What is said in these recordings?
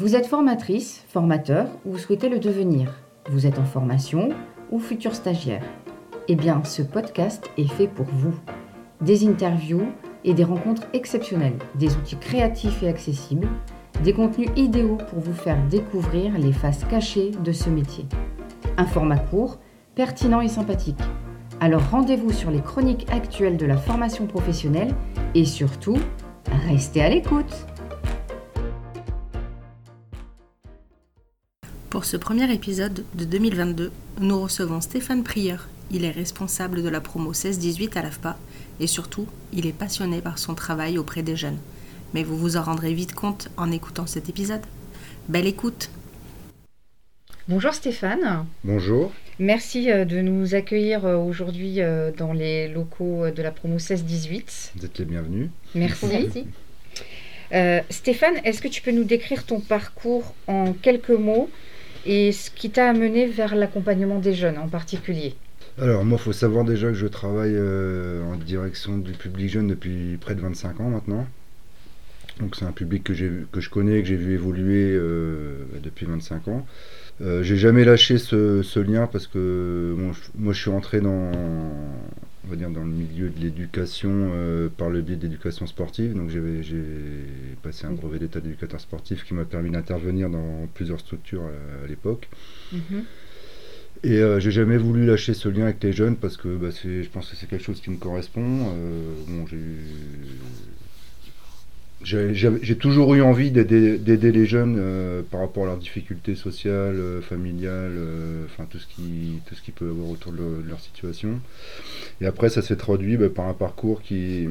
Vous êtes formatrice, formateur ou souhaitez le devenir. Vous êtes en formation ou futur stagiaire. Eh bien, ce podcast est fait pour vous. Des interviews et des rencontres exceptionnelles, des outils créatifs et accessibles, des contenus idéaux pour vous faire découvrir les faces cachées de ce métier. Un format court, pertinent et sympathique. Alors rendez-vous sur les chroniques actuelles de la formation professionnelle et surtout, restez à l'écoute. Pour ce premier épisode de 2022, nous recevons Stéphane Prieur. Il est responsable de la promo 16-18 à l'AFPA et surtout, il est passionné par son travail auprès des jeunes. Mais vous vous en rendrez vite compte en écoutant cet épisode. Belle écoute Bonjour Stéphane. Bonjour. Merci euh, de nous accueillir euh, aujourd'hui euh, dans les locaux de la promo 16-18. Vous êtes les bienvenus. Merci. Merci. Stéphane, est-ce que tu peux nous décrire ton parcours en quelques mots et ce qui t'a amené vers l'accompagnement des jeunes en particulier Alors moi, il faut savoir déjà que je travaille euh, en direction du public jeune depuis près de 25 ans maintenant. Donc c'est un public que, que je connais, que j'ai vu évoluer euh, depuis 25 ans. Euh, j'ai jamais lâché ce, lien parce que moi je suis rentré dans, on va dire dans le milieu de l'éducation euh, par le biais d'éducation sportive. Donc j'ai passé un brevet d'état d'éducateur sportif qui m'a permis d'intervenir dans plusieurs structures à, l'époque. Mhm. Et euh, j'ai jamais voulu lâcher ce lien avec les jeunes parce que bah, je pense que c'est quelque chose qui me correspond. Euh, bon, j'ai j'ai toujours eu envie d'aider les jeunes euh, par rapport à leurs difficultés sociales, euh, familiales, euh, enfin tout ce qui peut avoir autour de, leur situation. Et après, ça s'est traduit bah, par un parcours qui,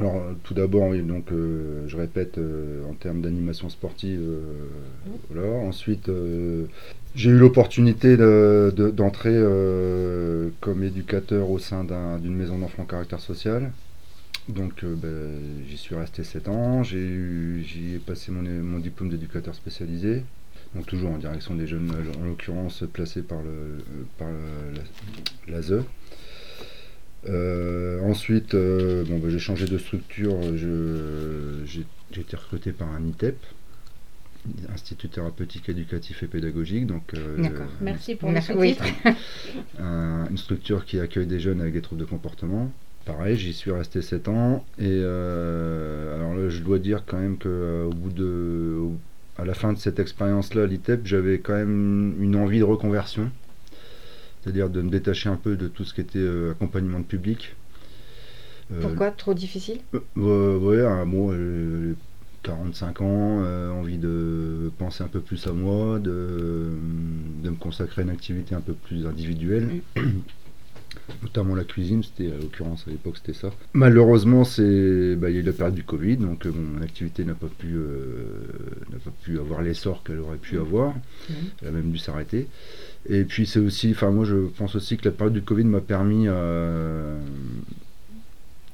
alors tout d'abord, donc je répète en termes d'animation sportive. Ensuite, j'ai eu l'opportunité d'entrer comme éducateur au sein d'une maison d'enfants caractère social. Donc euh, ben, j'y suis resté 7 ans, j'y ai passé mon, diplôme d'éducateur spécialisé, donc toujours en direction des jeunes, en l'occurrence placé par, le, par l'ASE. Euh, ensuite, euh, bon, ben, j'ai changé de structure, j'ai été recruté par un ITEP, Institut thérapeutique, éducatif et pédagogique. Donc, D'accord, merci pour le oui. une structure qui accueille des jeunes avec des troubles de comportement pareil, j'y suis resté 7 ans. Et euh, alors là, je dois dire quand même que euh, au bout de, à la fin de cette expérience-là, à l'ITEP, j'avais quand même une envie de reconversion, c'est-à-dire de me détacher un peu de tout ce qui était euh, accompagnement de public. Pourquoi Trop difficile? Oui, un mot. 45 ans, envie de penser un peu plus à moi, de, de, me consacrer à une activité un peu plus individuelle. Mm. notamment la cuisine, c'était à l'occurrence à l'époque c'était ça. Malheureusement, c'est bah, il y a eu la période du Covid, donc euh, mon activité n'a pas pu euh, n'a pas pu avoir l'essor qu'elle aurait pu avoir. Mmh. Elle a même dû s'arrêter. Et puis c'est aussi, enfin moi je pense aussi que la période du Covid m'a permis euh,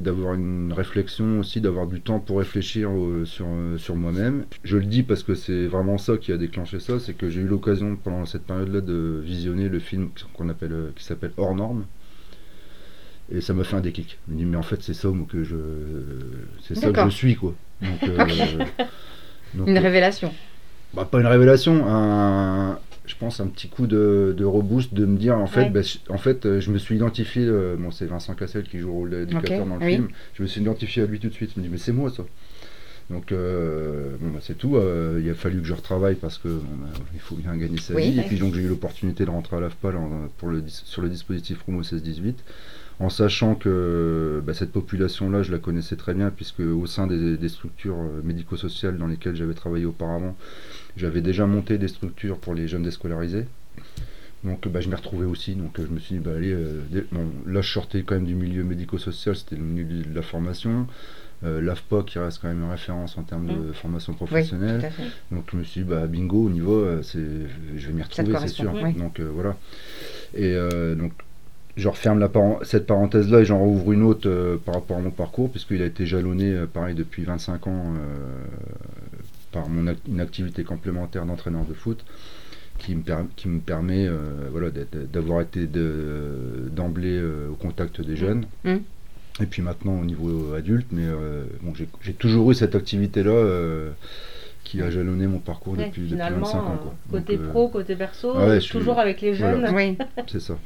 d'avoir une réflexion aussi, d'avoir du temps pour réfléchir sur, sur moi-même. Je le dis parce que c'est vraiment ça qui a déclenché ça, c'est que j'ai eu l'occasion pendant cette période-là de visionner le film qu'on appelle, qui s'appelle Hors Normes et ça m'a fait un déclic. Je me dis, mais en fait, c'est ça que je, c'est ça que je suis, quoi. Donc, euh, une révélation. Bah, pas une révélation, un, je pense un petit coup de, de reboost de me dire, en fait, bah, en fait, euh, je me suis identifié. Euh, bon, c'est Vincent Cassel qui joue le rôle d'éducateur dans le film. Je me suis identifié à lui tout de suite. Je me dis, mais c'est moi, ça. Donc, bon, bah, c'est tout. il a fallu que je retravaille parce que il faut bien gagner sa vie. Et puis, donc, j'ai eu l'opportunité de rentrer à l'AFPA pour le, sur le dispositif Promo 16-18 en sachant que bah, cette population-là, je la connaissais très bien, puisque au sein des, structures euh, médico-sociales dans lesquelles j'avais travaillé auparavant, j'avais déjà monté des structures pour les jeunes déscolarisés. Donc bah, je m'y retrouvais aussi, donc je me suis dit, bah, allez, euh, là je sortais quand même du milieu médico-social, c'était le milieu de la formation. Euh, L'AFPA qui reste quand même une référence en termes de mmh. formation professionnelle. donc je me suis dit, bah, bingo, au niveau, je vais m'y retrouver, c'est sûr. Donc voilà. Et donc je referme la cette parenthèse-là et j'en rouvre une autre euh, par rapport à mon parcours, puisqu'il a été jalonné, euh, pareil, depuis 25 ans euh, par mon une activité complémentaire d'entraîneur de foot, qui me, qui me permet voilà, d'avoir été d'emblée au contact des jeunes. Mmh. Mmh. Et puis maintenant au niveau adulte, mais bon, j'ai toujours eu cette activité-là qui a jalonné mon parcours depuis, depuis, 25 ans. Quoi. Côté pro, côté perso, ah toujours avec les jeunes. Oui, c'est ça.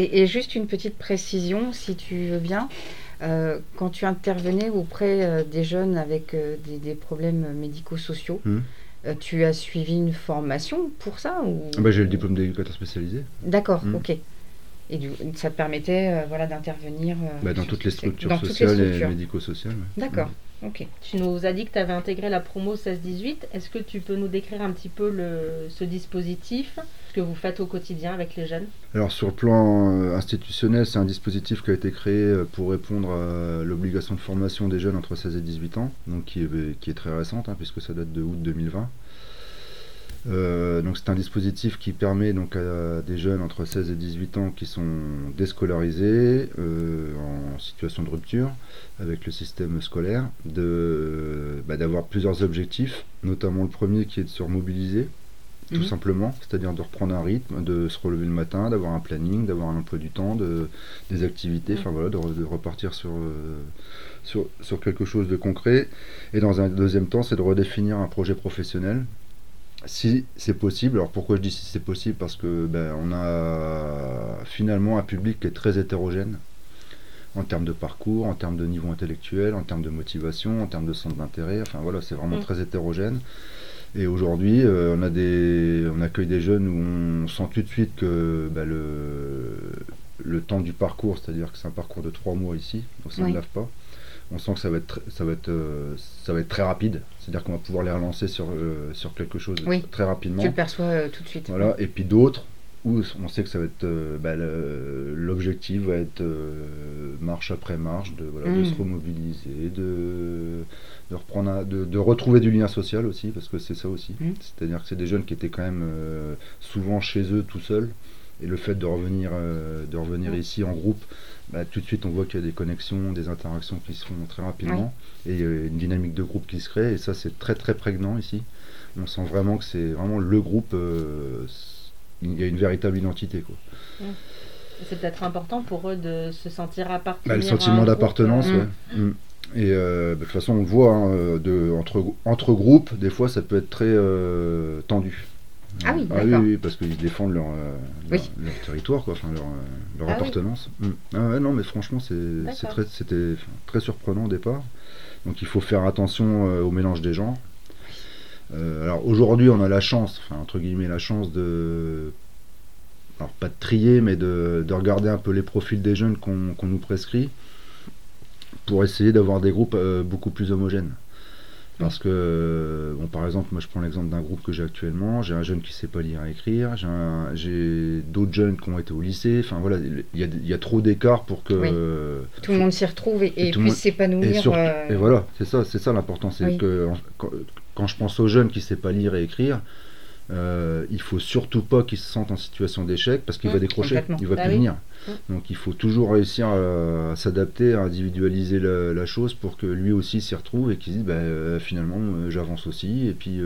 Et, juste une petite précision, si tu veux bien. quand tu intervenais auprès des jeunes avec des, problèmes médico-sociaux, hum. tu as suivi une formation pour ça ou... Ah bah, j'ai le diplôme d'éducateur spécialisé. D'accord, hum. ok. Et du, ça te permettait voilà, d'intervenir bah, dans, toutes les structures sociales et médico-sociales. D'accord. Ok. Tu nous as dit que tu avais intégré la promo 16-18. Est-ce que tu peux nous décrire un petit peu le, ce dispositif, ce que vous faites au quotidien avec les jeunes? Alors sur le plan euh, institutionnel, c'est un dispositif qui a été créé euh, pour répondre à l'obligation de formation des jeunes entre 16 et 18 ans, donc qui est, qui est très récente, hein, puisque ça date de août 2020. Euh, donc c'est un dispositif qui permet donc à des jeunes entre 16 et 18 ans qui sont déscolarisés euh, en situation de rupture avec le système scolaire de bah, d'avoir plusieurs objectifs, notamment le premier qui est de se remobiliser tout mhm. simplement, c'est-à-dire de reprendre un rythme, de se relever le matin, d'avoir un planning, d'avoir un emploi du temps, de, des activités, enfin voilà, de, repartir sur, euh, sur, sur quelque chose de concret. Et dans un deuxième temps, c'est de redéfinir un projet professionnel si c'est possible. Alors pourquoi je dis si c'est possible? Parce que ben, on a finalement un public qui est très hétérogène en termes de parcours, en termes de niveau intellectuel, en termes de motivation, en termes de centre d'intérêt. Enfin voilà, c'est vraiment mm. très hétérogène. Et aujourd'hui, euh, on a des, on accueille des jeunes où on sent tout de suite que ben, le, le temps du parcours, c'est-à-dire que c'est un parcours de trois mois ici, donc ça ne lave pas on sent que ça va être, ça va être, euh, ça va être très rapide. C'est-à-dire qu'on va pouvoir les relancer sur, euh, sur quelque chose très rapidement. Tu le perçois euh, tout de suite. Voilà. Et puis d'autres où on sait que ça va être, bah, l'objectif va être marche après marche, de, voilà, de mm. se remobiliser, de, de reprendre, de, de, retrouver du lien social aussi, parce que c'est ça aussi. Mm. C'est-à-dire que c'est des jeunes qui étaient quand même souvent chez eux tout seuls. Et le fait de revenir, de revenir mm. ici en groupe, bah, tout de suite on voit qu'il y a des connexions, des interactions qui se font très rapidement et euh, une dynamique de groupe qui se crée et ça c'est très très prégnant ici. On sent vraiment que c'est vraiment le groupe, euh, il y a une véritable identité. Quoi. C'est peut-être important pour eux de se sentir appartenir. Bah, le sentiment d'appartenance, euh. mm. Et bah, de toute façon, on le voit, hein, de, entre, entre groupes, des fois, ça peut être très tendu. Ah oui, ah oui, parce qu'ils défendent leur, euh, leur, territoire, quoi, enfin leur, euh, leur ah appartenance. Mm. Ah ouais, non, mais franchement, c'était très, très surprenant au départ. Donc il faut faire attention euh, au mélange des gens. alors aujourd'hui, on a la chance, enfin entre guillemets, la chance de. Alors pas de trier, mais de, de regarder un peu les profils des jeunes qu'on nous prescrit pour essayer d'avoir des groupes beaucoup plus homogènes. Parce que, bon, par exemple, moi je prends l'exemple d'un groupe que j'ai actuellement, j'ai un jeune qui ne sait pas lire et écrire, j'ai d'autres jeunes qui ont été au lycée, enfin voilà, il y a, trop d'écart pour que... Tout le monde s'y retrouve et, puisse s'épanouir. Et, euh, et, voilà, c'est ça, c'est ça l'important, c'est que quand, quand, je pense aux jeunes qui ne savent pas lire et écrire, euh, il faut surtout pas qu'il se sente en situation d'échec parce qu'il va mmh, décrocher, il va bah plus venir. Mmh. Donc il faut toujours réussir à, s'adapter, à individualiser la, chose pour que lui aussi s'y retrouve et qu'il dise bah, euh, finalement euh, j'avance aussi et puis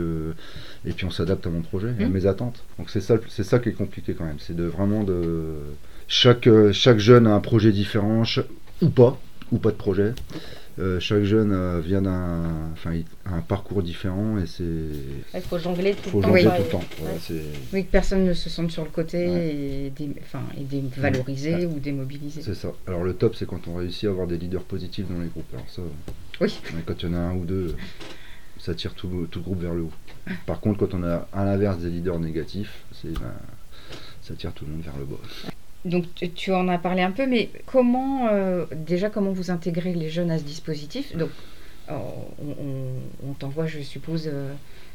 et puis on s'adapte à mon projet, à mmh. mes attentes. Donc c'est ça c'est ça qui est compliqué quand même, c'est de vraiment de chaque chaque jeune a un projet différent ou pas ou pas de projet. Euh, chaque jeune euh, vient d'un enfin, un parcours différent et c'est. Il faut jongler tout, faut le, temps, jongler tout le temps. oui, que personne ne se sente sur le côté et, dé, enfin, et dévalorisé ou démobilisé. C'est ça. Alors le top, c'est quand on réussit à avoir des leaders positifs dans les groupes. Alors ça, oui. quand il y en a un ou deux, ça tire tout, tout le groupe vers le haut. Par contre, quand on a à l'inverse des leaders négatifs, c'est ben, ça tire tout le monde vers le bas donc tu en as parlé un peu, mais comment euh, déjà comment vous intégrez les jeunes à ce dispositif? Donc euh, on, t'envoie, je suppose, euh,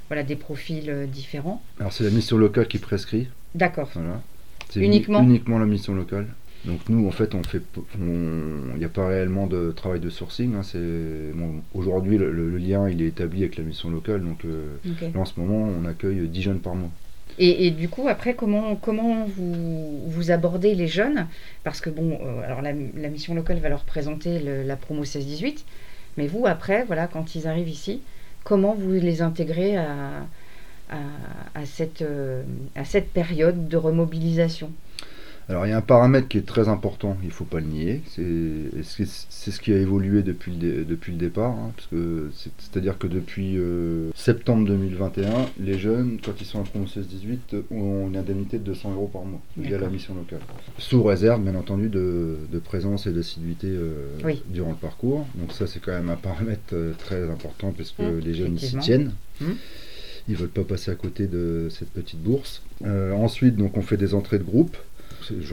voilà des profils différents. Alors c'est la mission locale qui prescrit. D'accord. Voilà. C'est uniquement? uniquement la mission locale. Donc nous, en fait, on fait, il n'y a pas réellement de travail de sourcing. Hein, c'est aujourd'hui le, lien il est établi avec la mission locale. Donc là, en ce moment, on accueille 10 jeunes par mois. Et, du coup, après, comment, comment vous, vous abordez les jeunes? Parce que, bon, euh, alors la, mission locale va leur présenter la promo 16-18, mais vous, après, voilà, quand ils arrivent ici, comment vous les intégrez à, à, cette, euh, à cette période de remobilisation? Alors il y a un paramètre qui est très important, il ne faut pas le nier, c'est ce qui a évolué depuis le, depuis le départ, hein, c'est-à-dire que depuis euh, septembre 2021, les jeunes, quand ils sont en promo 16-18, ont une indemnité de 200 euros par mois via la mission locale. Sous réserve, bien entendu, de, présence et d'assiduité euh, durant le parcours. Donc ça c'est quand même un paramètre euh, très important parce que mmh, les jeunes s'y tiennent. Mmh. Ils veulent pas passer à côté de cette petite bourse. ensuite, donc, on fait des entrées de groupe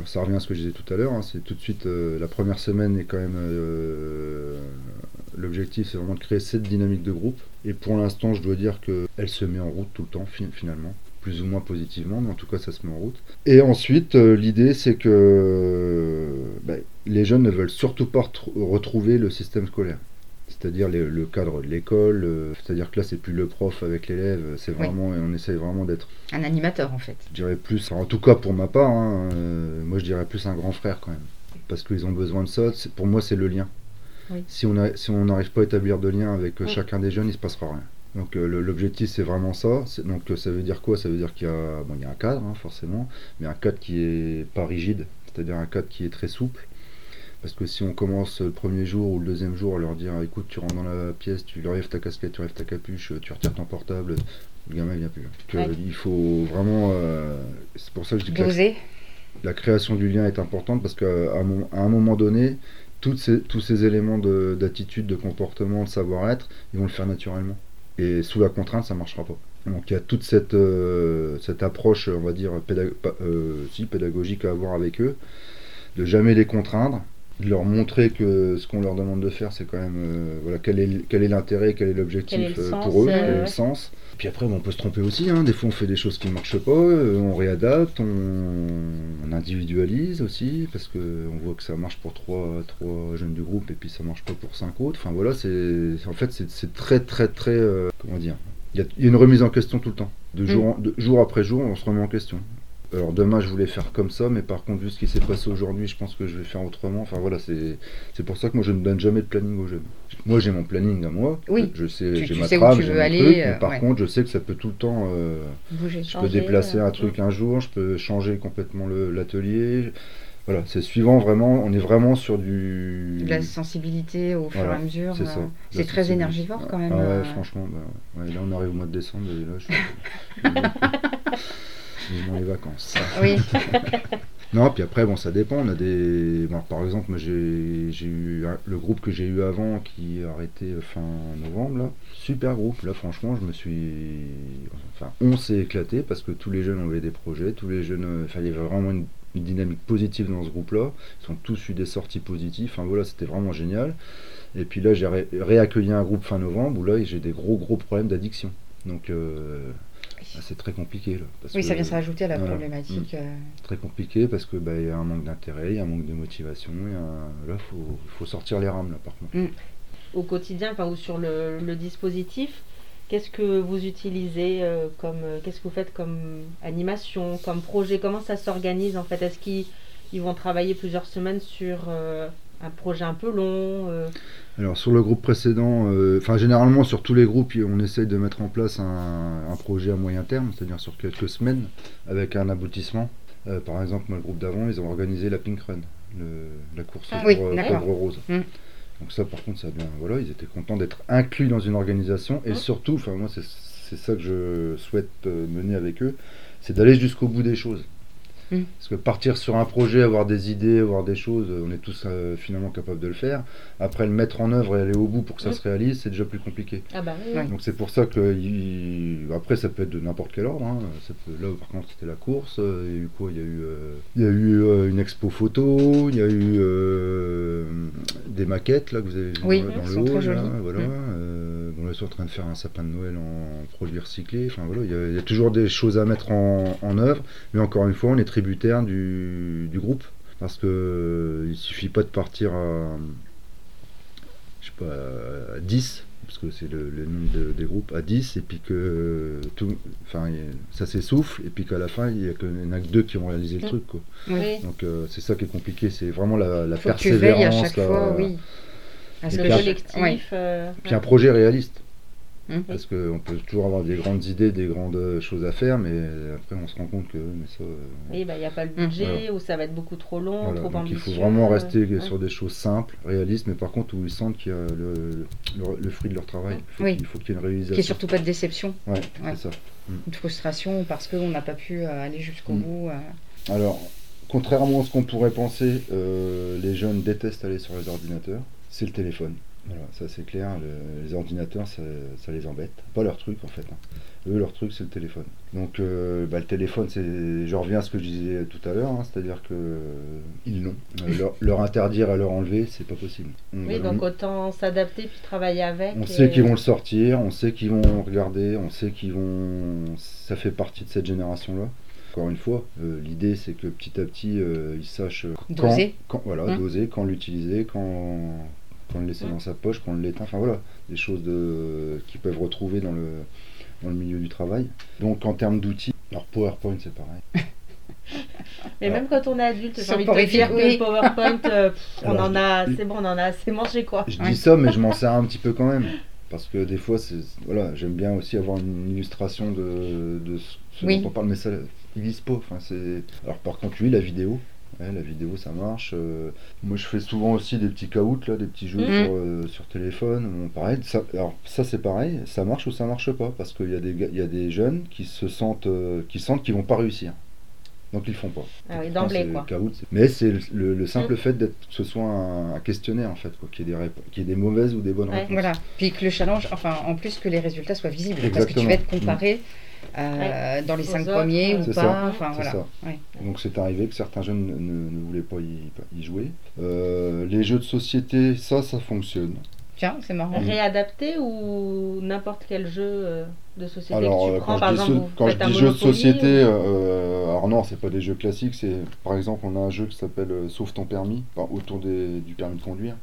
ça revient à ce que je disais tout à l'heure, hein, c'est tout de suite euh, la première semaine est quand même euh, l'objectif c'est vraiment de créer cette dynamique de groupe. Et pour l'instant je dois dire qu'elle se met en route tout le temps finalement. Plus ou moins positivement mais en tout cas ça se met en route. Et ensuite euh, l'idée c'est que ben, les jeunes ne veulent surtout pas retrouver le système scolaire c'est-à-dire le cadre de l'école, euh, c'est-à-dire que là c'est plus le prof avec l'élève, c'est vraiment, on essaye vraiment d'être un animateur en fait. Je dirais plus, en tout cas pour ma part, hein, euh, moi je dirais plus un grand frère quand même, parce qu'ils ont besoin de ça. Pour moi c'est le lien. Si on si on n'arrive pas à établir de lien avec euh, chacun des jeunes, il se passera rien. Donc l'objectif c'est vraiment ça. Donc ça veut dire quoi? Ça veut dire qu'il y a, bon, y a un cadre hein, forcément, mais un cadre qui est pas rigide, c'est-à-dire un cadre qui est très souple parce que si on commence le premier jour ou le deuxième jour à leur dire écoute, tu rentres dans la pièce, tu enlèves ta casquette, tu enlèves ta capuche, tu retires ton portable, le gamin vient plus. il faut vraiment. Euh, c'est pour ça que je dis que la, création du lien est importante parce qu'à un, moment donné, toutes ces, tous ces éléments d'attitude, de, comportement, de savoir-être, ils vont le faire naturellement. Et sous la contrainte, ça ne marchera pas. Donc il y a toute cette, euh, cette approche, on va dire, euh, si, pédagogique à avoir avec eux, de jamais les contraindre, de leur montrer que ce qu'on leur demande de faire, c'est quand même euh, voilà quel est quel est l'intérêt, quel est l'objectif euh, pour eux, quel est le euh, sens. Puis après, on peut se tromper aussi. Hein. Des fois, on fait des choses qui ne marchent pas, on réadapte, on, individualise aussi parce que on voit que ça marche pour trois, trois jeunes du groupe et puis ça marche pas pour cinq autres. Enfin voilà, c'est en fait c'est très très très comment dire. Il y, a une remise en question tout le temps. De jour, mm. de jour après jour, on se remet en question. Alors demain je voulais faire comme ça, mais par contre vu ce qui s'est passé aujourd'hui, je pense que je vais faire autrement. Enfin voilà, c'est pour ça que moi je ne donne jamais de planning aux jeunes. Moi j'ai mon planning à moi, oui. je sais, j'ai ma trame, j'ai mon aller, truc, mais par contre je sais que ça peut tout le temps euh, bouger. Je peux déplacer un euh, truc un jour, je peux changer complètement l'atelier. Voilà, c'est suivant vraiment, on est vraiment sur du... De la sensibilité au fur et à mesure. C'est euh, très énergivore quand même. Ah ouais, franchement, bah, là on arrive au mois de décembre et là je les vacances. Oui. non, puis après, bon, ça dépend. On a des. par exemple, moi, j'ai eu le groupe que j'ai eu avant qui a arrêté fin novembre, là. Super groupe. Là, franchement, je me suis. Enfin, on s'est éclaté parce que tous les jeunes avaient des projets, tous les jeunes. Enfin, il y avait vraiment une, dynamique positive dans ce groupe-là. Ils ont tous eu des sorties positives. Enfin, voilà, c'était vraiment génial. Et puis là, j'ai réaccueilli un groupe fin novembre où là, j'ai des gros, gros problèmes d'addiction. Donc. Euh, c'est très compliqué. Là, oui, ça vient s'ajouter à la problématique. Mm. Euh. Très compliqué parce qu'il bah, y a un manque d'intérêt, il y a un manque de motivation. Là, il faut, sortir les rames, là, par contre. Mm. Au quotidien, enfin, ou sur le, dispositif, qu'est-ce que vous utilisez euh, comme. Euh, qu'est-ce que vous faites comme animation, comme projet? Comment ça s'organise en fait? Est-ce qu'ils vont travailler plusieurs semaines sur un projet un peu long alors sur le groupe précédent, euh, enfin généralement sur tous les groupes, on essaye de mettre en place un, projet à moyen terme, c'est-à-dire sur quelques semaines, avec un aboutissement. Euh, par exemple, moi, le groupe d'avant, ils ont organisé la Pink Run, la course ah, pour, euh, rose. Mmh. Donc ça, par contre, ça bien. Voilà, ils étaient contents d'être inclus dans une organisation et mmh. surtout, enfin moi, c'est ça que je souhaite mener avec eux, c'est d'aller jusqu'au bout des choses. Mm. Parce que partir sur un projet, avoir des idées, avoir des choses, on est tous euh, finalement capables de le faire. Après, le mettre en œuvre et aller au bout pour que ça mm. se réalise, c'est déjà plus compliqué. Ah bah Donc c'est pour ça que après, ça peut être de n'importe quel ordre. Hein. Là, par contre, c'était la course. Il y a eu quoi? Il y a eu, euh, il y a eu euh, une expo photo. Il y a eu des maquettes là que vous avez vu dans le haut. Là, Mm. on est en train de faire un sapin de Noël en produit recyclé. Enfin voilà, il y, a, toujours des choses à mettre en, en œuvre. Mais encore une fois, on est tributaire du, groupe. Parce que euh, il suffit pas de partir à, je sais pas, 10, parce que c'est le, nombre des groupes, à 10, et puis que tout, enfin, ça s'essouffle, et puis qu'à la fin, il n'y a que, deux qui ont réalisé le truc. Quoi. Donc euh, c'est ça qui est compliqué, c'est vraiment la, la persévérance. à chaque fois, oui. Puis, un, euh, puis un projet réaliste. Mmh. Parce qu'on peut toujours avoir des grandes idées, des grandes choses à faire, mais après on se rend compte que mais ça. Euh, oui, bah, il n'y a pas le mmh. budget, ou ça va être beaucoup trop long, trop donc Il faut vraiment rester sur des choses simples, réalistes, mais par contre où ils sentent qu'il y a le, le, fruit de leur travail. Il faut qu'il y ait une réalisation. Qu'il n'y ait surtout pas de déception. Ouais, c'est ça. Mmh. Une frustration parce qu'on n'a pas pu euh, aller jusqu'au bout. Euh. Alors, contrairement à ce qu'on pourrait penser, les jeunes détestent aller sur les ordinateurs. C'est le téléphone. Voilà, ça c'est clair, les ordinateurs ça, les embête. Pas leur truc en fait. Hein. Eux, leur truc c'est le téléphone. Donc euh, bah, le téléphone, c'est, je reviens à ce que je disais tout à l'heure, hein, c'est-à-dire que euh, ils l'ont. Euh, leur, interdire et leur enlever, c'est pas possible. oui, donc autant s'adapter puis travailler avec. On sait qu'ils vont le sortir, on sait qu'ils vont regarder, on sait qu'ils vont. Ça fait partie de cette génération-là encore une fois, l'idée c'est que petit à petit ils sachent doser. quand, voilà, hein doser, quand l'utiliser, quand, quand le laisser dans sa poche, le l'éteint, enfin voilà, des choses de, qu'ils peuvent retrouver dans le, dans le milieu du travail. Donc en termes d'outils, alors PowerPoint c'est pareil. Mais même quand on est adulte, j'ai envie de dire que PowerPoint, euh, on en a, c'est bon, on en a assez mangé quoi. Je dis ça, mais je m'en sers un petit peu quand même. Parce que des fois, c'est, voilà, j'aime bien aussi avoir une illustration de, de ce dont on parle, mais ça pas. Enfin, c'est... Alors par contre, lui, la vidéo, la vidéo ça marche. Euh, moi je fais souvent aussi des petits caouts là, des petits jeux mhm. sur, euh, sur, téléphone. pareil, ça, alors ça c'est pareil, ça marche ou ça marche pas parce qu'il y, a des, y a des jeunes qui se sentent euh, qui sentent qu'ils vont pas réussir. Donc ils font pas. Ah oui, d'emblée quoi. mais c'est le, simple mhm. fait d'être que ce soit un, questionnaire en fait, quoi, qu'il y, ait des des mauvaises ou des bonnes réponses. Voilà. Puis que le challenge, enfin en plus que les résultats soient visibles, parce que tu vas être comparé. Euh, dans les cinq premiers ou pas. Enfin, voilà. Donc c'est arrivé que certains jeunes ne, voulaient pas y, jouer. Euh, les jeux de société, ça, ça fonctionne. Tiens, c'est marrant. Réadapté ou n'importe quel jeu euh, de société alors, que tu prends, quand je dis, quand je dis jeux de société, alors non, c'est pas des jeux classiques. C'est par exemple, on a un jeu qui s'appelle Sauve ton permis, autour des, du permis de conduire.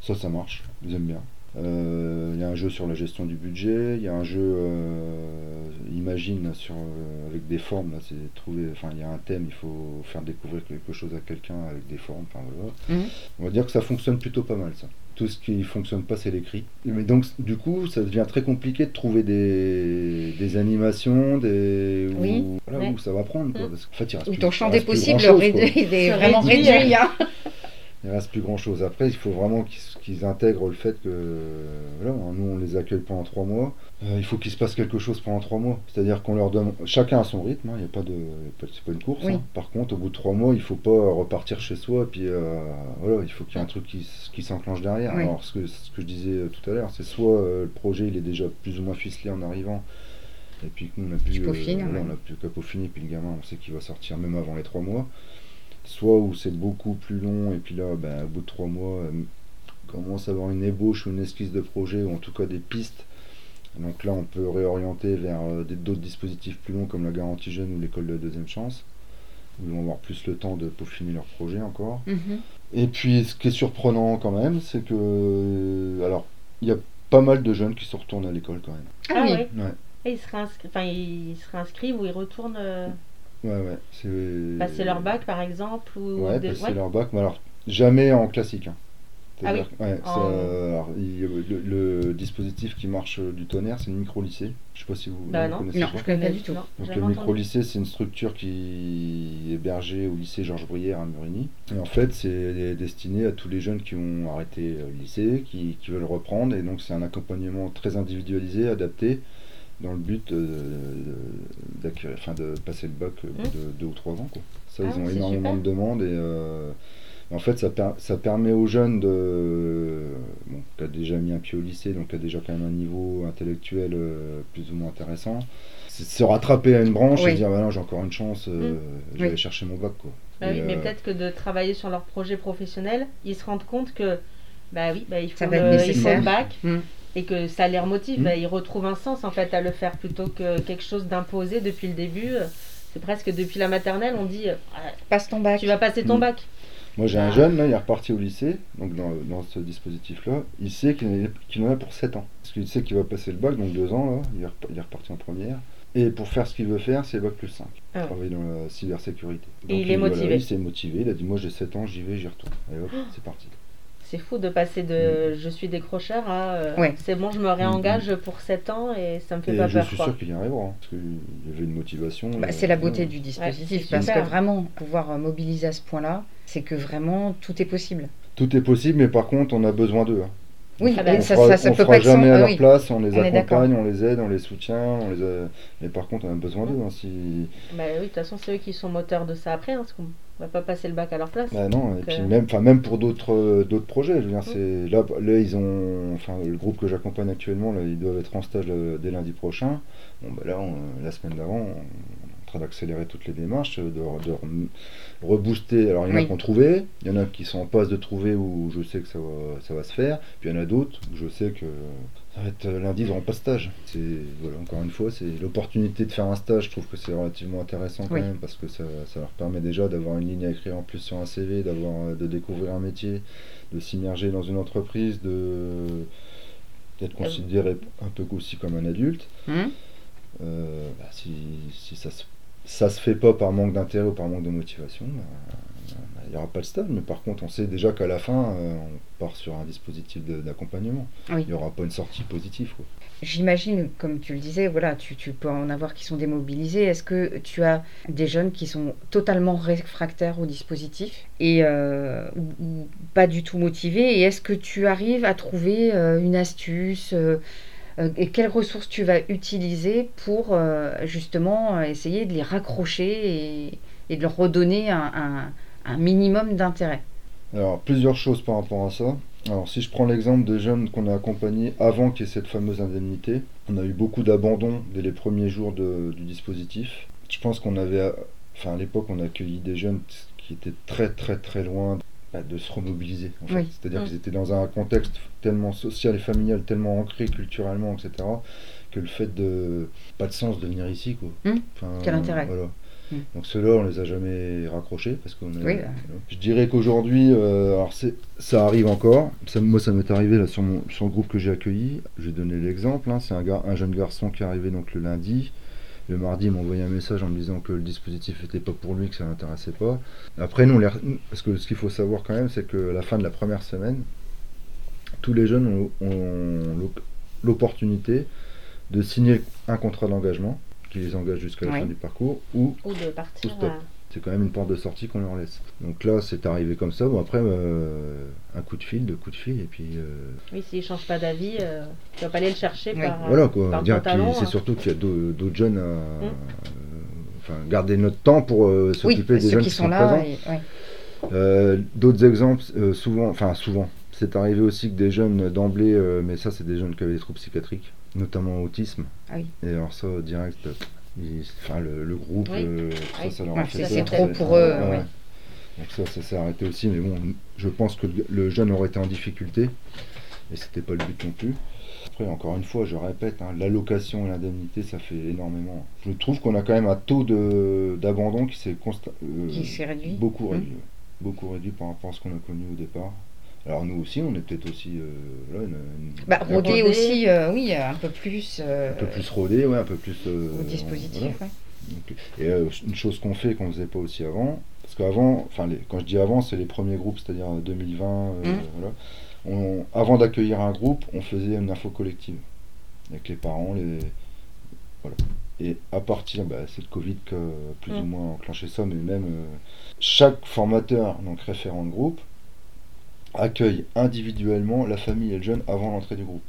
Ça, ça marche. J'aime bien. Euh, il y a un jeu sur la gestion du budget, il y a un jeu euh, Imagine sur, euh, avec des formes. Là, c'est trouver, enfin, il y a un thème, il faut faire découvrir quelque chose à quelqu'un avec des formes. Enfin, voilà. Mhm. On va dire que ça fonctionne plutôt pas mal, ça. Tout ce qui fonctionne pas, c'est l'écrit. Mais donc, du coup, ça devient très compliqué de trouver des, des animations, des où, où ça va prendre. Quoi, mhm. parce fait, il reste ton champ des possibles est vraiment réduit. Hein. il reste plus grand chose. Après, il faut vraiment qu'ils intègrent le fait que voilà, nous on les accueille pendant trois mois. Euh, il faut qu'il se passe quelque chose pendant trois mois. C'est-à-dire qu'on leur donne chacun à son rythme. Hein, il n'y a pas de, c'est pas une course. Hein. Par contre, au bout de trois mois, il faut pas repartir chez soi. Puis euh, voilà, il faut qu'il y ait un truc qui, qui s'enclenche derrière. Alors ce que, ce que je disais euh, tout à l'heure, c'est soit le projet il est déjà plus ou moins ficelé en arrivant. Et puis on a plus, on a plus qu'à peaufiner. Puis le gamin, on sait qu'il va sortir même avant les trois mois soit où c'est beaucoup plus long et puis là ben, au bout de trois mois euh, commence à avoir une ébauche ou une esquisse de projet ou en tout cas des pistes. Donc là on peut réorienter vers euh, d'autres dispositifs plus longs comme la garantie jeune ou l'école de la deuxième chance où ils vont avoir plus le temps de peaufiner leur projet encore. Mhm. et puis ce qui est surprenant quand même c'est que euh, alors il y a pas mal de jeunes qui se retournent à l'école quand même. Ah oui. ouais. Et ils se, enfin, ils se réinscrivent ou ils retournent Ouais, ouais. Passer leur bac, par exemple ou Ouais, passer leur bac, mais alors jamais en classique. Hein. Ah oui. ouais, alors, le, dispositif qui marche du tonnerre, c'est le micro-lycée. Je sais pas si vous, bah non. connaissez. Non, je connais pas du tout. Donc le micro-lycée, c'est une structure qui est hébergée au lycée Georges Bruyère à Murigny. Et en fait, c'est destiné à tous les jeunes qui ont arrêté le lycée, qui, qui veulent reprendre. Et donc c'est un accompagnement très individualisé, adapté dans le but enfin, de passer le bac mmh. de deux ou trois ans. Quoi. Ça, ils ah ont énormément de demandes et euh, en fait, ça, ça, permet aux jeunes de, bon, qui a déjà mis un pied au lycée, donc qui a déjà quand même un niveau intellectuel euh, plus ou moins intéressant, se rattraper à une branche et dire bah non, j'ai encore une chance, euh, mmh. je vais chercher mon bac. Quoi. Bah oui, mais peut-être que de travailler sur leur projet professionnel, ils se rendent compte que bah oui, bah, il, faut le, il, faut le, bac. Mmh et que ça les remotive, hmm. bah, ils retrouvent un sens en fait à le faire plutôt que quelque chose d'imposé depuis le début. C'est presque depuis la maternelle, on dit passe ton bac. Tu vas passer ton hmm. bac. Moi j'ai un jeune, là, il est reparti au lycée, donc dans, dans ce dispositif-là, il sait qu'il en a pour 7 ans. Parce qu'il sait qu'il va passer le bac, donc 2 ans, là, il est, il est reparti en première. Et pour faire ce qu'il veut faire, c'est bac plus 5. Ah. Travailler dans la cybersécurité. et il, est motivé. il s'est motivé, il a dit Moi j'ai 7 ans, j'y vais, j'y retourne. Et hop, c'est parti. C'est fou de passer de mm. je suis décrocheur à euh, c'est bon, je me réengage mm, pour 7 ans et ça me fait pas je peur. Je suis sûr qu'il y arrivera, hein, parce qu'il y avait une motivation. Bah, c'est la beauté du dispositif, parce que vraiment, pouvoir mobiliser à ce point-là, c'est que vraiment tout est possible. Tout est possible, mais par contre, on a besoin d'eux. Hein. Oui, on ça, fera, ça, peut pas jamais à leur place, on les accompagne, on les aide, on les soutient, on les mais par contre on a besoin d'eux. Hein, si... Bah oui, de toute façon c'est eux qui sont moteurs de ça après, hein, qu'on va pas passer le bac à leur place. Bah non, et puis euh, même, même pour d'autres euh, d'autres projets, je veux dire, c'est là, là ils ont, enfin le groupe que j'accompagne actuellement, là, ils doivent être en stage euh, dès lundi prochain. Bon bah là, la semaine d'avant, on, train d'accélérer toutes les démarches, de, de rebooster. Alors il y en a qui ont trouvé, il y en a qui sont en passe de trouver où je sais que ça va, ça va se faire, puis il y en a d'autres où je sais que ça va être lundi, ils n'auront pas de stage. C'est, voilà, encore une fois, c'est l'opportunité de faire un stage, je trouve que c'est relativement intéressant quand même, parce que ça, ça, leur permet déjà d'avoir une ligne à écrire en plus sur un CV, d'avoir, de découvrir un métier, de s'immerger dans une entreprise, de d'être considéré un peu aussi comme un adulte. Mmh. Euh, bah, si, si ça se ça se fait pas par manque d'intérêt ou par manque de motivation, bah, bah, il n'y aura pas de stage. Mais par contre, on sait déjà qu'à la fin, euh, on part sur un dispositif d'accompagnement. Il n'y aura pas une sortie positive. J'imagine, comme tu le disais, voilà, tu, peux en avoir qui sont démobilisés. Est-ce que tu as des jeunes qui sont totalement réfractaires au dispositif et euh, ou, pas du tout motivés? Et est-ce que tu arrives à trouver euh, une astuce euh, et quelles ressources tu vas utiliser pour euh, justement euh, essayer de les raccrocher et, de leur redonner un, minimum d'intérêt? Alors, plusieurs choses par rapport à ça. Alors, si je prends l'exemple des jeunes qu'on a accompagnés avant qu'il y ait cette fameuse indemnité, on a eu beaucoup d'abandon dès les premiers jours du dispositif. Je pense qu'on avait, enfin à l'époque, on a accueilli des jeunes qui étaient très très très loin de se remobiliser. En fait. C'est-à-dire mm. qu'ils étaient dans un contexte tellement social et familial, tellement ancré culturellement, etc., que le fait de pas de sens de venir ici. Quoi. Mm. Quel intérêt voilà. Mm. Donc ceux-là, on les a jamais raccrochés parce qu'on. Je dirais qu'aujourd'hui, euh, alors c'est, ça arrive encore. Ça, moi, ça m'est arrivé là sur, mon, sur le groupe que j'ai accueilli. Je vais donner l'exemple. Hein. c'est un, un jeune garçon qui est arrivé donc le lundi. Le mardi, il m'a envoyé un message en me disant que le dispositif n'était pas pour lui, que ça l'intéressait pas. Après, nous, parce que ce qu'il faut savoir quand même, c'est que la fin de la première semaine, tous les jeunes ont, l'opportunité de signer un contrat d'engagement qui les engage jusqu'à la fin du parcours ou, de partir. C'est quand même une porte de sortie qu'on leur laisse. Donc là, c'est arrivé comme ça. Bon, après, euh, un coup de fil, deux coups de fil, et puis. Euh, oui, s'il ne change pas d'avis, euh, tu vas pas aller le chercher par. Voilà, quoi. C'est hein. surtout qu'il y a d'autres jeunes à. Hum. enfin, garder notre temps pour s'occuper des jeunes qui, sont, là. d'autres exemples, souvent, enfin, souvent, c'est arrivé aussi que des jeunes d'emblée, mais ça, c'est des jeunes qui avaient des troubles psychiatriques, notamment autisme. Ah oui. Et alors, ça, direct enfin, le, groupe, euh, ça, ça leur a fait C'est trop pour eux. Donc ça, ça s'est arrêté aussi. Mais bon, je pense que le jeune aurait été en difficulté. Et c'était pas le but non plus. Après, encore une fois, je répète, hein, l'allocation et l'indemnité, ça fait énormément. Je trouve qu'on a quand même un taux d'abandon qui s'est euh, réduit. Beaucoup mmh. réduit. Beaucoup réduit par rapport à ce qu'on a connu au départ. Alors nous aussi, on est peut-être aussi euh, bah, rodé aussi, euh, oui, un peu plus. Euh, un peu plus rodé, ouais, un peu plus. au dispositif, et une chose qu'on fait qu'on ne faisait pas aussi avant, parce qu'avant, enfin, quand je dis avant, c'est les premiers groupes, c'est-à-dire 2020, mmh. voilà. On, avant d'accueillir un groupe, on faisait une info collective avec les parents, les voilà. Et à partir, bah, c'est le Covid qui a plus ou mmh. moins enclenché ça, mais même chaque formateur, donc référent de groupe, accueille individuellement la famille et le jeune avant l'entrée du groupe.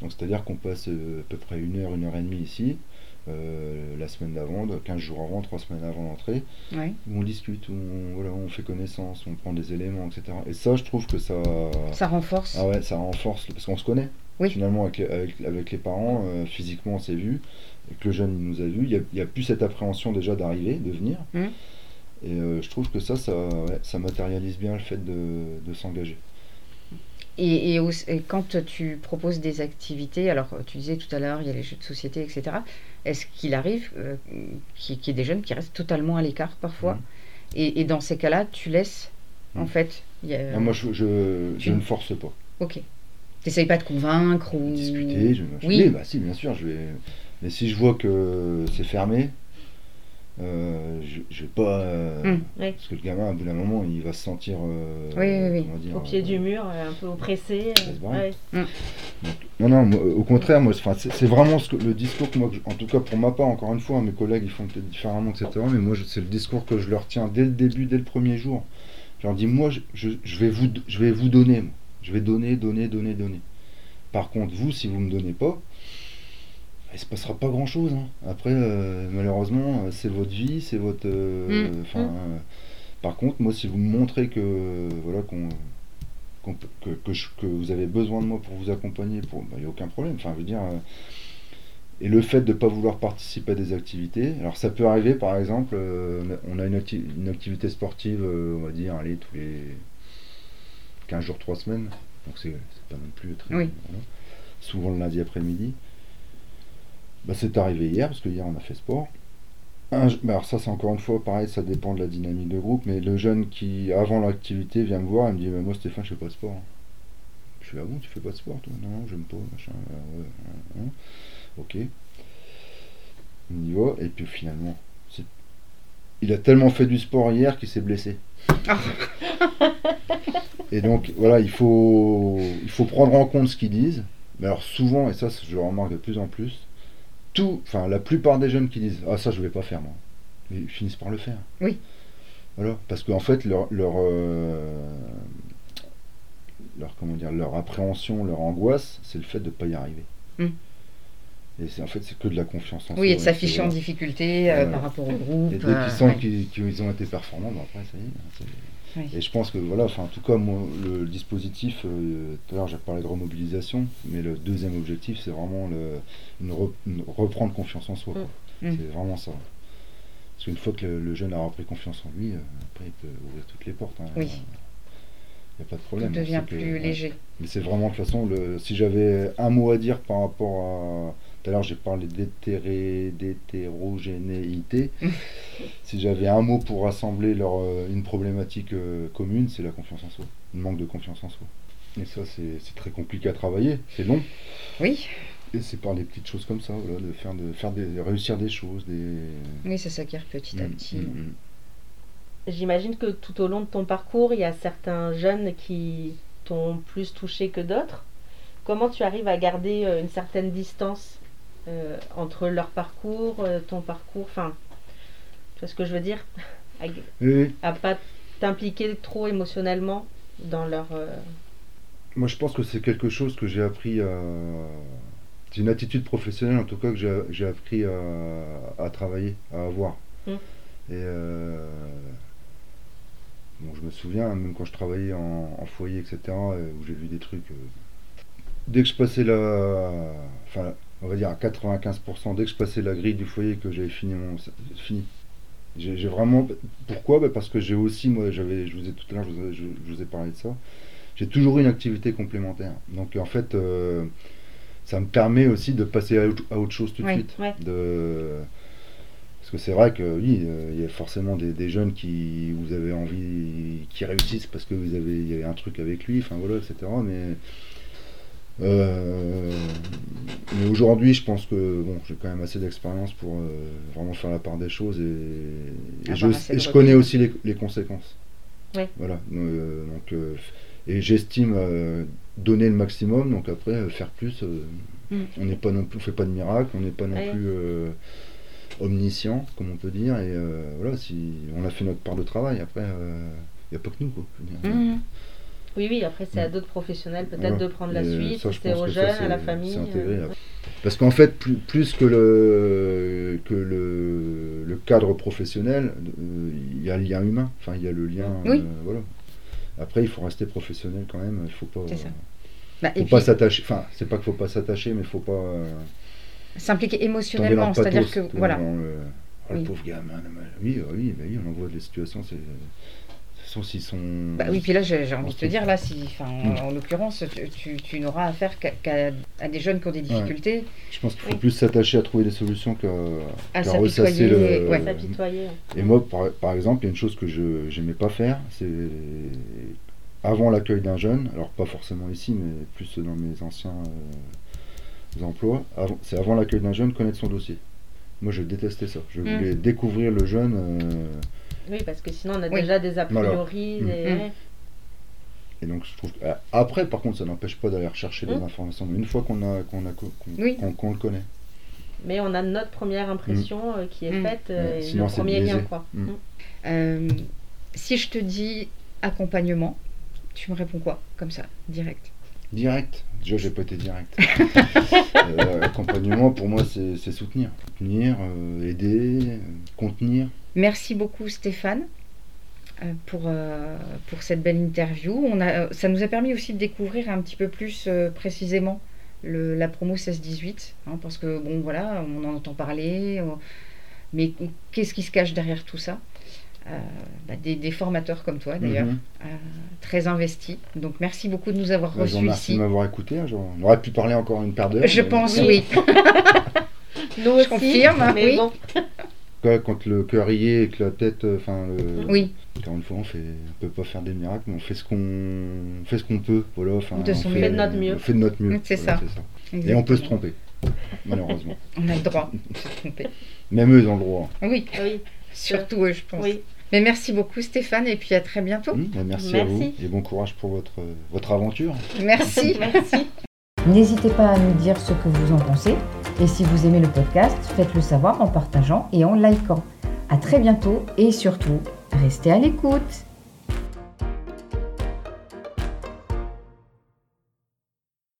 Donc c'est-à-dire qu'on passe euh, à peu près une heure, une heure et demie ici, euh, la semaine d'avant, 15 jours avant, 3 semaines avant l'entrée, où on discute, où on, voilà, on fait connaissance, on prend des éléments, etc. Et ça, je trouve que ça... Ça renforce. Ah ouais, ça renforce, parce qu'on se connaît. Finalement, avec, avec, les parents, euh, physiquement, on s'est vu, et que le jeune il nous a vu, il n'y a, plus cette appréhension déjà d'arriver, de venir. Mmh. Et euh, je trouve que ça, ça, ça matérialise bien le fait de, de s'engager. Et, et, quand tu proposes des activités, alors tu disais tout à l'heure, il y a les jeux de société, etc. Est-ce qu'il arrive euh, qu'il y ait des jeunes qui restent totalement à l'écart parfois mmh. et, et, dans ces cas-là, tu laisses, en mmh. fait. Y a, moi, je, je, je, ne force pas. Ok. Tu n'essayes pas de convaincre ou. Discuter, je, oui. bah si, bien sûr, je vais. Mais si je vois que c'est fermé, euh, je, vais pas. Euh, mm. Parce que le gamin, à bout d'un moment, il va se sentir. Euh, au pied du mur, un peu oppressé. Non, non, au contraire, moi, c'est vraiment ce que, le discours que moi, en tout cas pour ma part, encore une fois, mes collègues ils font peut-être différemment, etc. Mais moi, c'est le discours que je leur tiens dès le début, dès le premier jour. Je leur dis, moi, je, vais, vous, je vais vous donner. Je vais donner, donner, donner, donner. Par contre, vous, si vous ne me donnez pas, il se passera pas grand chose. Hein. Après, euh, malheureusement, euh, c'est votre vie, c'est votre. Euh, mm. Mm. par contre, moi, si vous me montrez que voilà qu'on que, que, vous avez besoin de moi pour vous accompagner, il n'y bah, a aucun problème. Enfin, je veux dire. et le fait de ne pas vouloir participer à des activités, alors ça peut arriver par exemple, on a une, une, activité sportive, on va dire, allez, tous les 15 jours, 3 semaines, donc c'est pas non plus très. souvent le lundi après-midi. Bah, c'est arrivé hier, parce que hier on a fait sport. alors ça c'est encore une fois pareil, ça dépend de la dynamique de groupe, mais le jeune qui avant l'activité vient me voir et me dit bah, moi Stéphane je fais pas de sport. Je suis ah bon tu fais pas de sport toi? Non, j'aime pas, machin. ok. Il me dit oh, et puis finalement, il a tellement fait du sport hier qu'il s'est blessé. Et donc voilà, il faut, il faut prendre en compte ce qu'ils disent. Mais alors souvent, et ça je le remarque de plus en plus, enfin la plupart des jeunes qui disent ah ça je vais pas faire moi, mais ils finissent par le faire. Oui. Voilà, parce qu'en fait leur leur, euh, leur comment dire leur appréhension, leur angoisse, c'est le fait de ne pas y arriver. Hmm. Et en fait c'est que de la confiance en soi. Oui, et de s'afficher en difficulté euh, par rapport au groupe. Et dès qu'ils euh, sentent qu'ils ont été performants, ben après ça y est. Et je pense que voilà, enfin en tout cas moi le, dispositif, euh, tout à l'heure j'ai parlé de remobilisation, mais le deuxième objectif c'est vraiment le, reprendre confiance en soi. Mm. Mm. C'est vraiment ça. Parce qu'une fois que le, jeune a repris confiance en lui, euh, après il peut ouvrir toutes les portes. Hein. oui. Il n'y a pas de problème. Il devient plus léger. Mais c'est vraiment de toute façon, le, si j'avais un mot à dire par rapport à tout à l'heure, j'ai parlé d'hétérogénéité. si j'avais un mot pour rassembler leur, euh, une problématique euh, commune, c'est la confiance en soi, le manque de confiance en soi. Et ça, c'est très compliqué à travailler, c'est long. Oui. Et c'est par les petites choses comme ça, de faire, de faire des, réussir des choses. Des... Oui, c'est ça qui arrive petit à mm, petit. Mm, mm. J'imagine que tout au long de ton parcours, il y a certains jeunes qui t'ont plus touché que d'autres. Comment tu arrives à garder euh, une certaine distance euh, entre leur parcours, euh, ton parcours, enfin, tu vois ce que je veux dire? À, pas t'impliquer trop émotionnellement dans leur. Euh, Moi, je pense que c'est quelque chose que j'ai appris à. C'est une attitude professionnelle, en tout cas, que j'ai appris à, travailler, à avoir. Hum. Et. Bon, je me souviens, même quand je travaillais en, foyer, etc., où j'ai vu des trucs. dès que je passais la. Enfin, on va dire à 95%, dès que je passais la grille du foyer, que j'avais fini mon. fini. J'ai vraiment. Pourquoi? Bah, Parce que j'ai aussi, moi, j'avais, je vous ai tout à l'heure, je, vous ai parlé de ça. J'ai toujours une activité complémentaire. Donc en fait, euh, ça me permet aussi de passer à, autre chose tout de suite. De, parce que c'est vrai que oui, euh, il y a forcément des, jeunes qui vous avez envie, qui réussissent parce que vous avez, il y a un truc avec lui, enfin voilà, etc. Mais mais aujourd'hui, je pense que bon, j'ai quand même assez d'expérience pour euh, vraiment faire la part des choses et, je, connais aussi les, conséquences. Voilà. Euh, donc, et j'estime donner le maximum. Donc après, faire plus. Mm. On n'est pas non plus, fait pas de miracle. On n'est pas non plus omniscient, comme on peut dire. Et voilà, si on a fait notre part de travail, après, il n'y a pas que nous. Quoi, oui, oui, après c'est à d'autres professionnels peut-être de prendre la suite, c'est aux jeunes, à la famille. Euh. Parce qu'en fait, plus, plus, que, le, que le, le cadre professionnel, euh, il y a le lien humain, enfin il y a le lien. Euh, voilà. Après, il faut rester professionnel quand même, il faut pas. Bah, faut pas s'attacher, enfin, c'est pas qu'il faut pas s'attacher, mais il faut pas. S'impliquer émotionnellement, c'est-à-dire que. Voilà. Oh, le pauvre gamin, oui, oui, oui, on en voit des situations, c'est s'ils sont. Bah oui, puis là, j'ai envie de te dire, là, si, hmm. en l'occurrence, tu, n'auras affaire qu'à à des jeunes qui ont des difficultés. Je pense qu'il faut plus s'attacher à trouver des solutions qu'à ressasser le. Ouais. Et moi, par, exemple, il y a une chose que je n'aimais pas faire, c'est avant l'accueil d'un jeune, alors pas forcément ici, mais plus dans mes anciens euh, emplois, c'est avant l'accueil d'un jeune, connaître son dossier. Moi, je détestais ça. Je mm. voulais découvrir le jeune. Euh, oui, parce que sinon, on a déjà des a priori. Mm. Et donc, je trouve. Euh, après, par contre, ça n'empêche pas d'aller rechercher des informations. Mais une fois qu'on a, qu'on a, qu'on, le connaît. Mais on a notre première impression euh, qui est faite, et notre premier lien, quoi. si je te dis accompagnement, tu me réponds quoi Comme ça, direct? Direct. Déjà, j'ai pas été direct. Euh, accompagnement, pour moi, c'est soutenir. Soutenir, euh, aider, contenir. Merci beaucoup, Stéphane. Euh, pour, pour cette belle interview. On a, ça nous a permis aussi de découvrir un petit peu plus précisément le, la promo 16-18, hein, parce que bon voilà, on en entend parler, mais qu'est-ce qui se cache derrière tout ça? Euh, bah, des, formateurs comme toi d'ailleurs, mhm. euh, très investis. Donc merci beaucoup de nous avoir bah, reçus merci ici. de m'avoir écouté. Hein, on aurait pu parler encore une paire d'heures. Je pense, oui. nous Je confirme, hein, bon. Quand le cœur y est et que la tête, euh, enfin, oui. Encore une fois, on fait, on peut pas faire des miracles, mais on fait ce qu'on, fait ce qu'on peut. Voilà, enfin, de on fait, de notre mieux. On fait de notre mieux. C'est ça. Et on peut se tromper, malheureusement. on a le droit de se tromper. Même eux ont le droit. Oui. oui. Surtout eux, je pense. Oui. Mais merci beaucoup Stéphane et puis à très bientôt. Mmh, bah, merci, à vous et bon courage pour votre, votre aventure. Merci. merci. N'hésitez pas à nous dire ce que vous en pensez et si vous aimez le podcast, faites-le savoir en partageant et en likant. À très bientôt et surtout, restez à l'écoute.